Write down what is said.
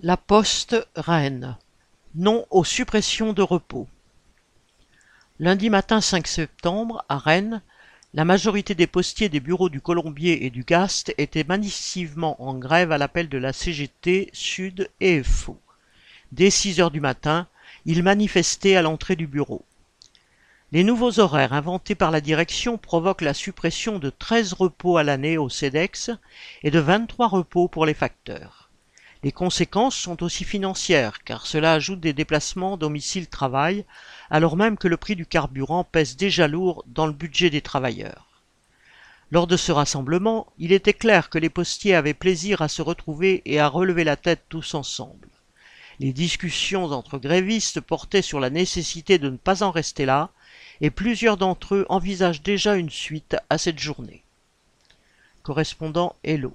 La Poste Rennes. Non aux suppressions de repos. Lundi matin 5 septembre, à Rennes, la majorité des postiers des bureaux du Colombier et du Gast étaient massivement en grève à l'appel de la CGT, Sud et FO. Dès 6 heures du matin, ils manifestaient à l'entrée du bureau. Les nouveaux horaires inventés par la direction provoquent la suppression de 13 repos à l'année au CEDEX et de 23 repos pour les facteurs. Les conséquences sont aussi financières, car cela ajoute des déplacements domicile-travail, alors même que le prix du carburant pèse déjà lourd dans le budget des travailleurs. Lors de ce rassemblement, il était clair que les postiers avaient plaisir à se retrouver et à relever la tête tous ensemble. Les discussions entre grévistes portaient sur la nécessité de ne pas en rester là, et plusieurs d'entre eux envisagent déjà une suite à cette journée. Correspondant Hello.